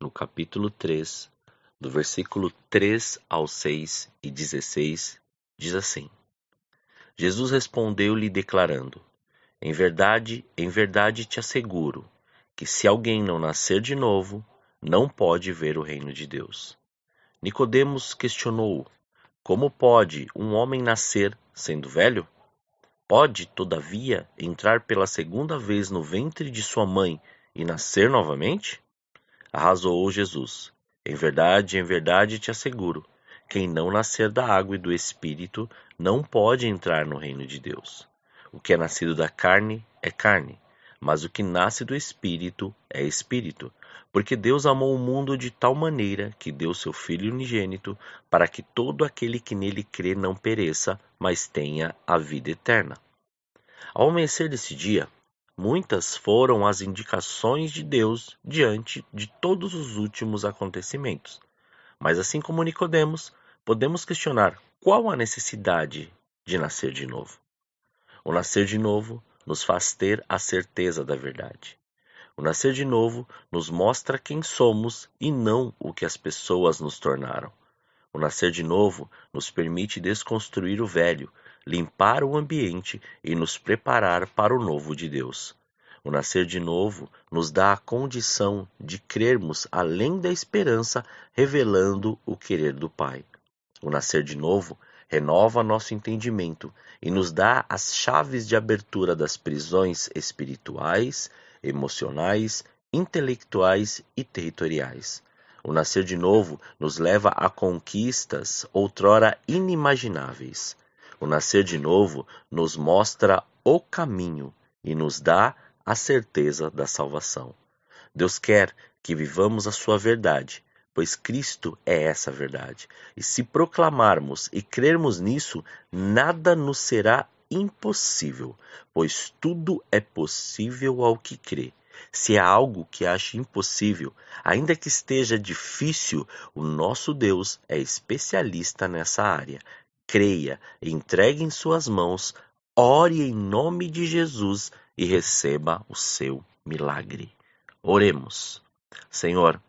no capítulo 3, do versículo 3 ao 6 e 16, diz assim: Jesus respondeu-lhe declarando: Em verdade, em verdade te asseguro que se alguém não nascer de novo, não pode ver o reino de Deus. Nicodemos questionou: Como pode um homem nascer sendo velho? Pode, todavia, entrar pela segunda vez no ventre de sua mãe e nascer novamente? Arrasou Jesus. Em verdade, em verdade te asseguro: quem não nascer da água e do espírito não pode entrar no reino de Deus. O que é nascido da carne é carne, mas o que nasce do espírito é espírito. Porque Deus amou o mundo de tal maneira que deu seu Filho unigênito, para que todo aquele que nele crê não pereça, mas tenha a vida eterna. Ao amanhecer desse dia, muitas foram as indicações de Deus diante de todos os últimos acontecimentos. Mas assim como Nicodemos, podemos questionar qual a necessidade de nascer de novo. O nascer de novo nos faz ter a certeza da verdade. O nascer de novo nos mostra quem somos e não o que as pessoas nos tornaram. O nascer de novo nos permite desconstruir o velho, limpar o ambiente e nos preparar para o novo de Deus. O nascer de novo nos dá a condição de crermos além da esperança, revelando o querer do Pai. O nascer de novo renova nosso entendimento e nos dá as chaves de abertura das prisões espirituais, emocionais, intelectuais e territoriais. O nascer de novo nos leva a conquistas outrora inimagináveis. O nascer de novo nos mostra o caminho e nos dá a certeza da salvação. Deus quer que vivamos a sua verdade, pois Cristo é essa verdade. E se proclamarmos e crermos nisso, nada nos será impossível, pois tudo é possível ao que crê. Se há algo que ache impossível, ainda que esteja difícil, o nosso Deus é especialista nessa área. Creia, entregue em suas mãos, ore em nome de Jesus e receba o seu milagre. Oremos. Senhor,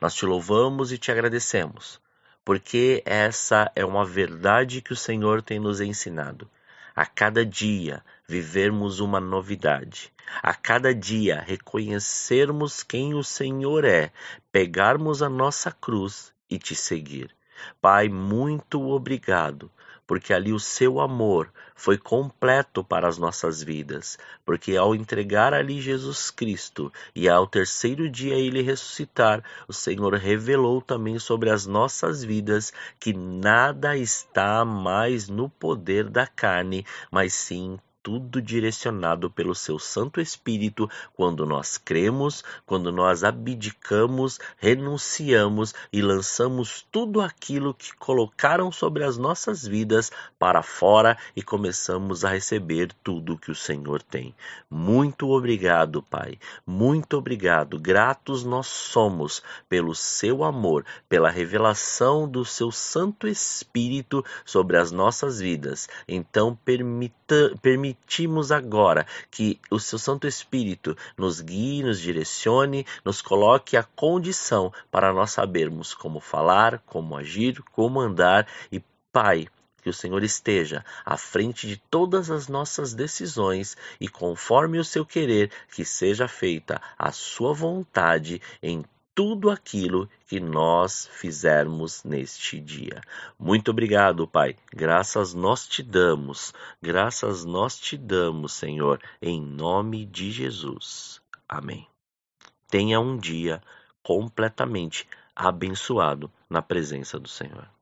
nós te louvamos e te agradecemos, porque essa é uma verdade que o Senhor tem nos ensinado a cada dia vivermos uma novidade, a cada dia reconhecermos quem o Senhor é, pegarmos a nossa cruz e te seguir. Pai, muito obrigado porque ali o seu amor foi completo para as nossas vidas, porque ao entregar ali Jesus Cristo e ao terceiro dia ele ressuscitar, o Senhor revelou também sobre as nossas vidas que nada está mais no poder da carne, mas sim tudo direcionado pelo seu Santo Espírito quando nós cremos, quando nós abdicamos, renunciamos e lançamos tudo aquilo que colocaram sobre as nossas vidas para fora e começamos a receber tudo que o Senhor tem. Muito obrigado, Pai. Muito obrigado. Gratos nós somos pelo seu amor, pela revelação do seu Santo Espírito sobre as nossas vidas. Então, permita, permita permitimos agora que o seu Santo Espírito nos guie, nos direcione, nos coloque a condição para nós sabermos como falar, como agir, como andar. E Pai, que o Senhor esteja à frente de todas as nossas decisões e conforme o seu querer, que seja feita a sua vontade em tudo aquilo que nós fizermos neste dia. Muito obrigado, Pai. Graças nós te damos, graças nós te damos, Senhor, em nome de Jesus. Amém. Tenha um dia completamente abençoado na presença do Senhor.